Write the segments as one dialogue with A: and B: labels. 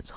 A: so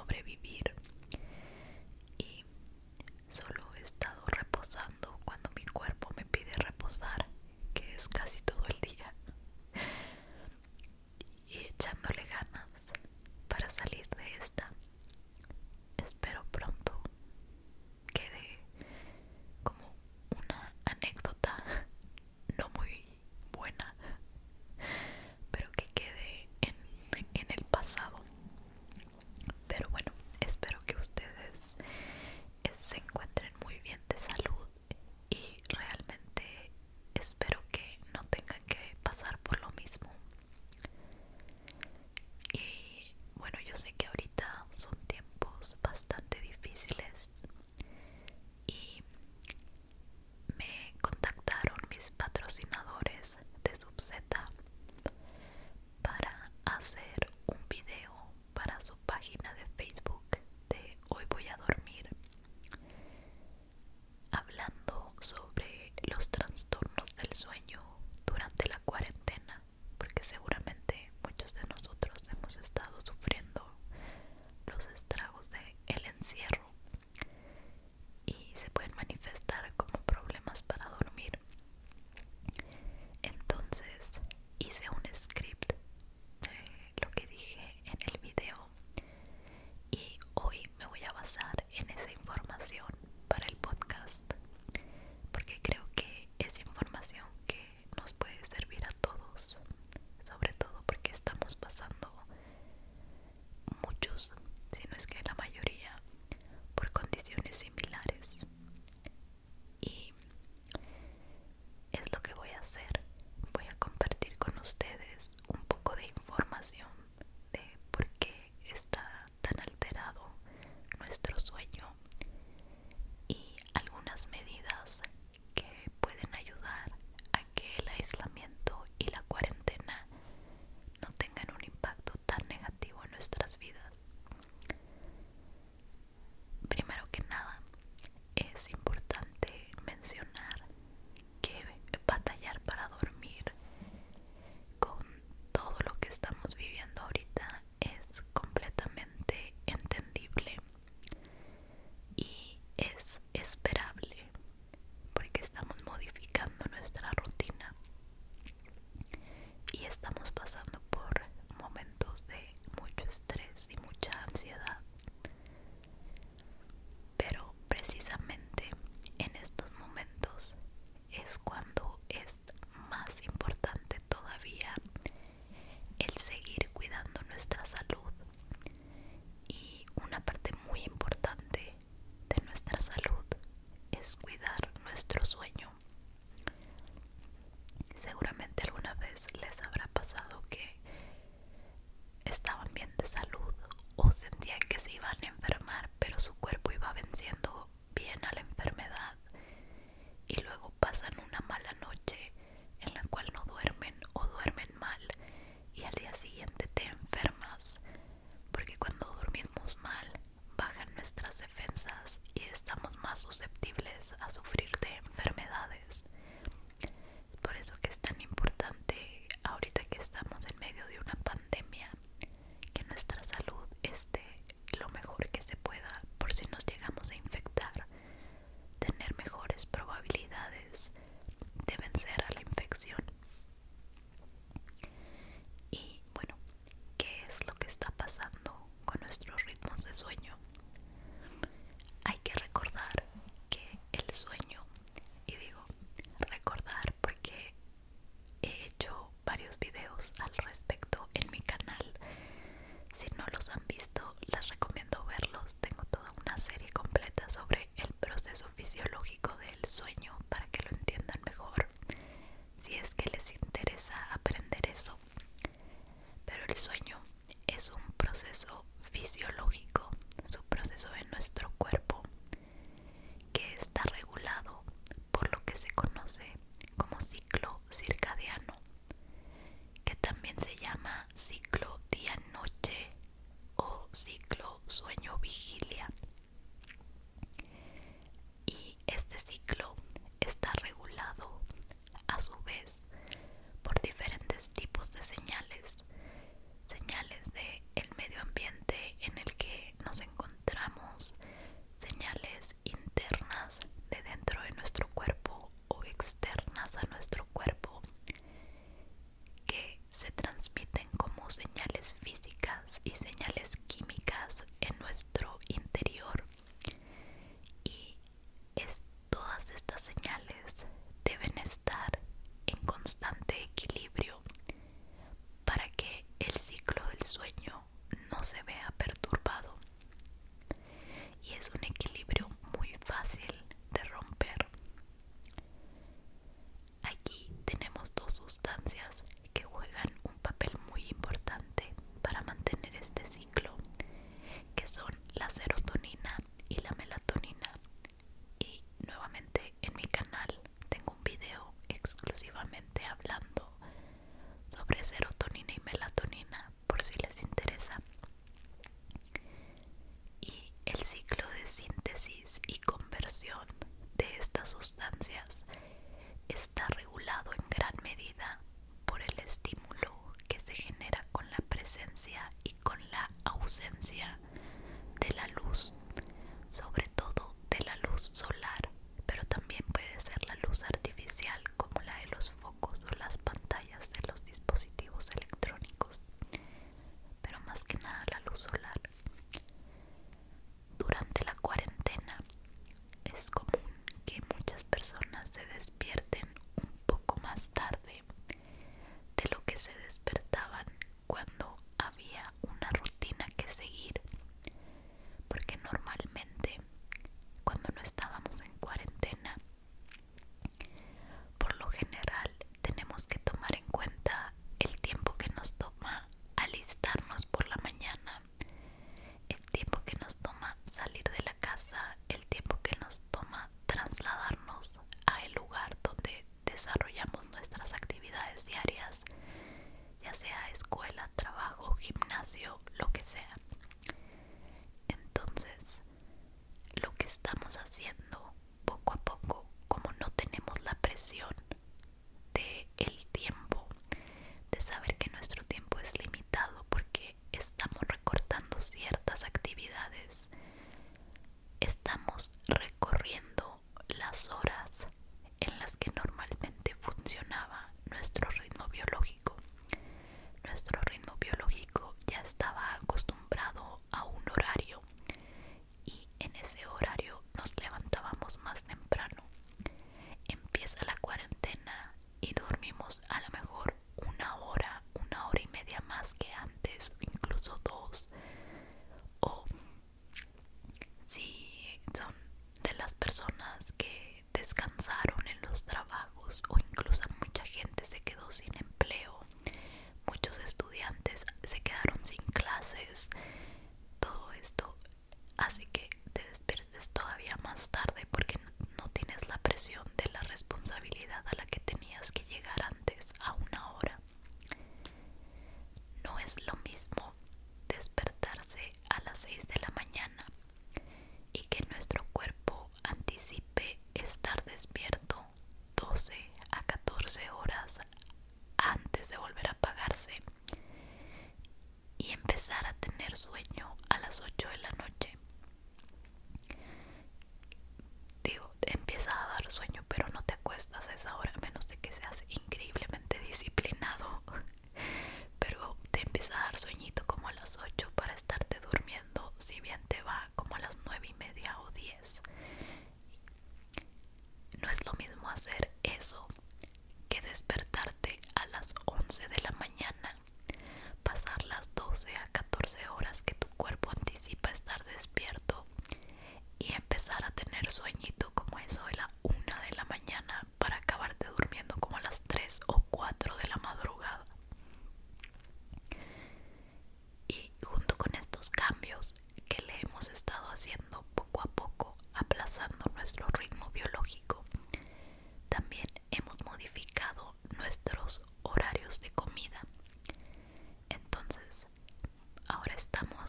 A: ahora estamos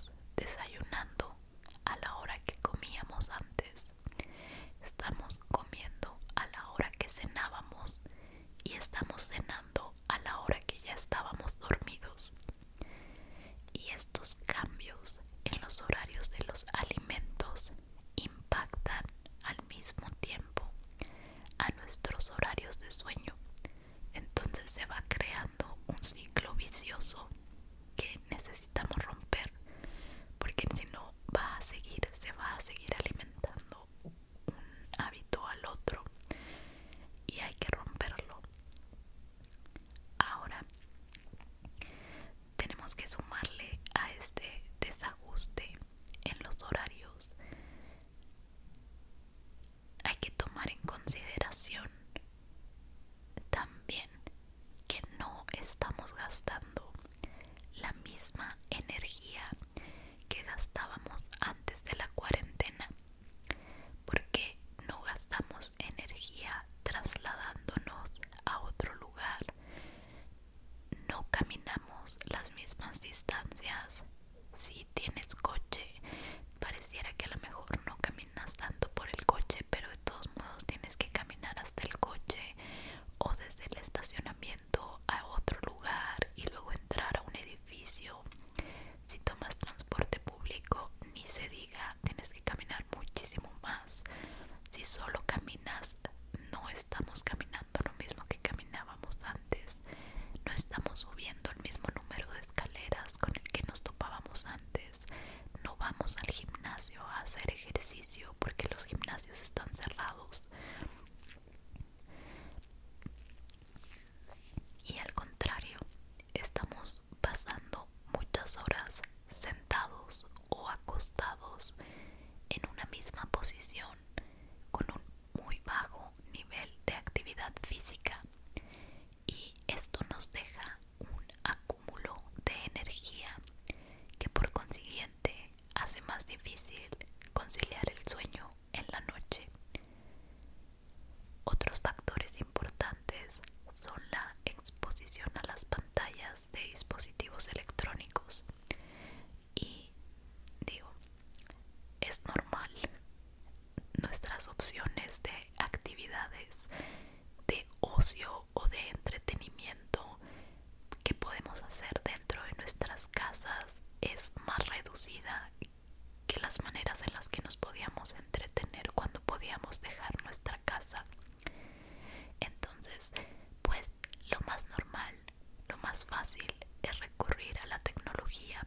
A: vamos al gimnasio a hacer ejercicio porque los gimnasios están cerrados. difícil conciliar el sueño en la noche. Otros factores importantes son la exposición a las pantallas de dispositivos electrónicos y digo, es normal nuestras opciones de actividades de ocio o de entretenimiento que podemos hacer dentro de nuestras casas es más reducida las maneras en las que nos podíamos entretener cuando podíamos dejar nuestra casa. Entonces, pues lo más normal, lo más fácil es recurrir a la tecnología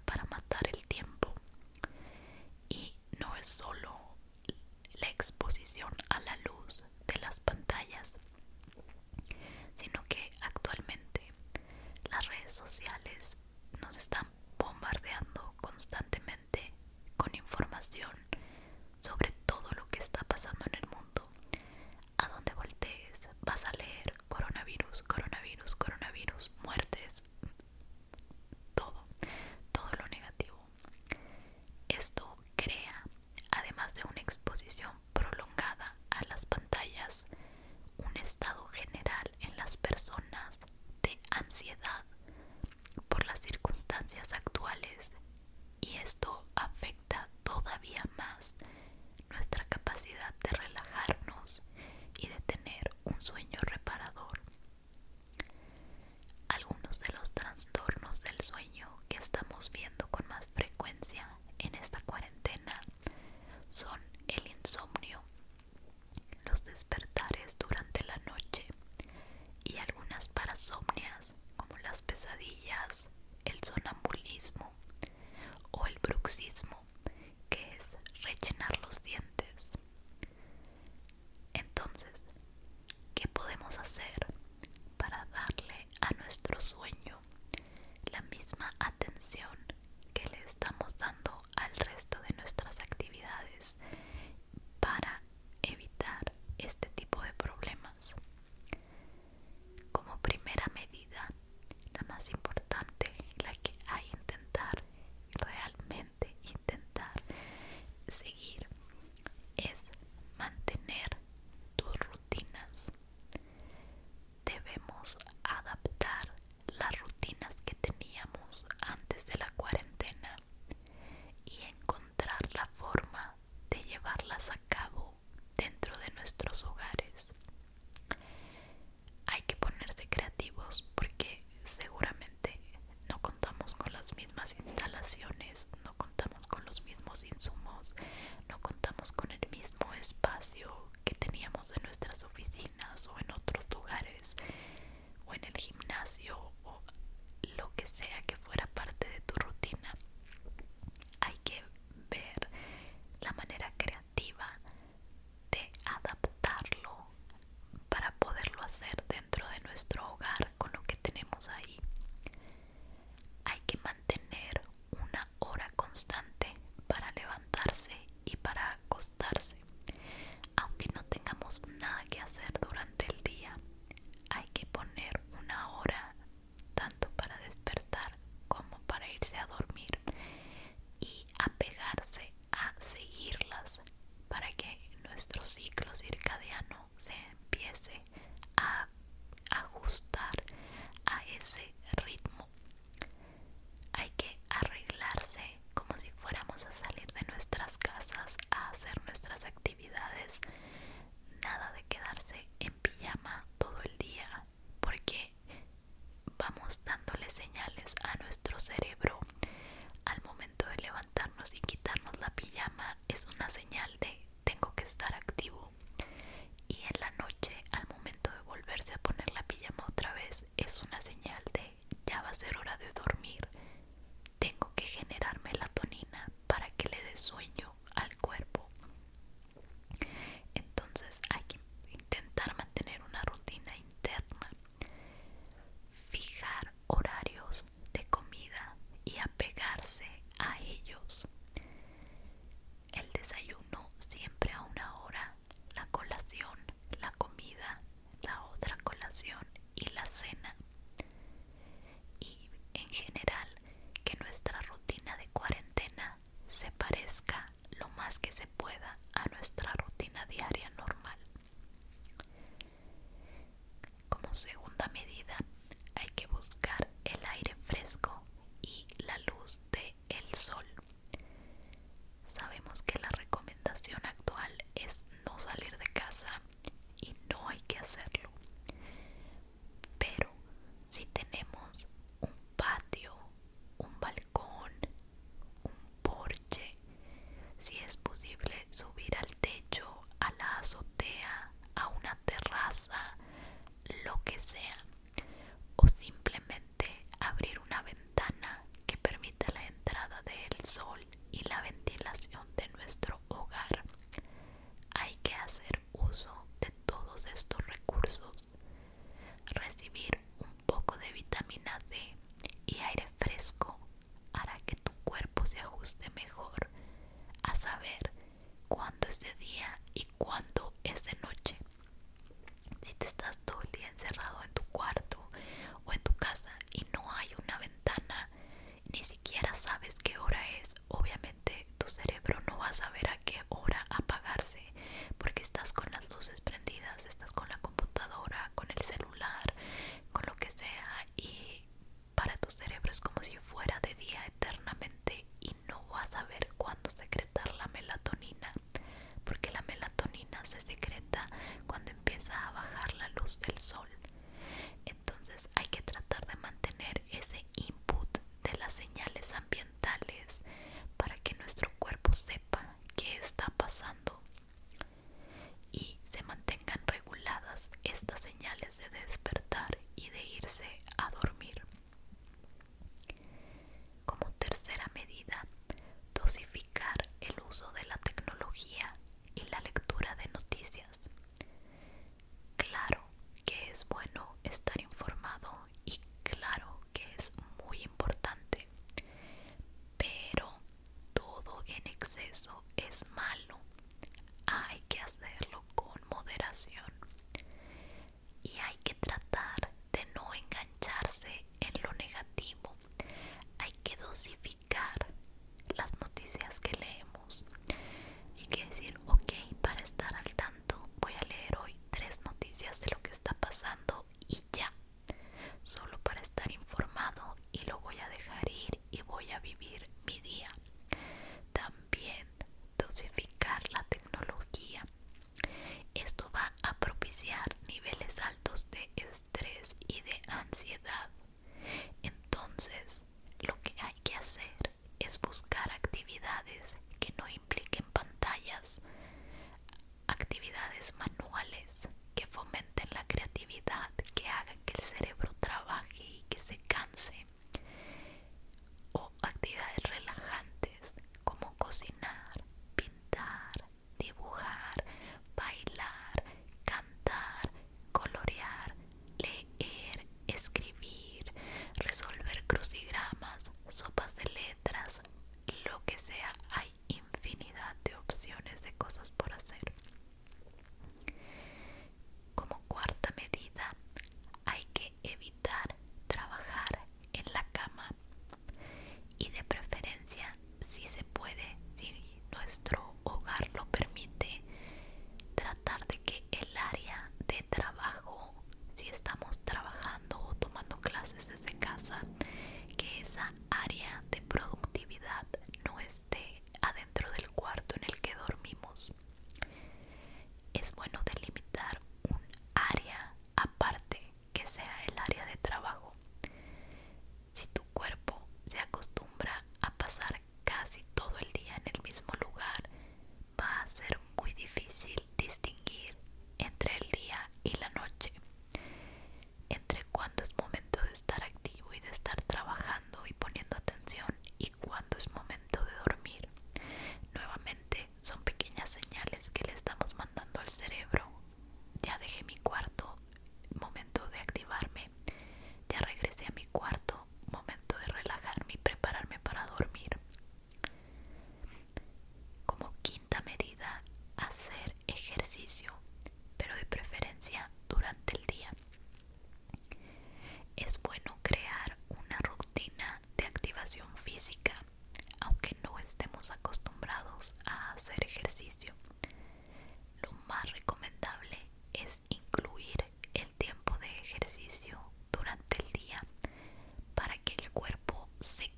A: sick.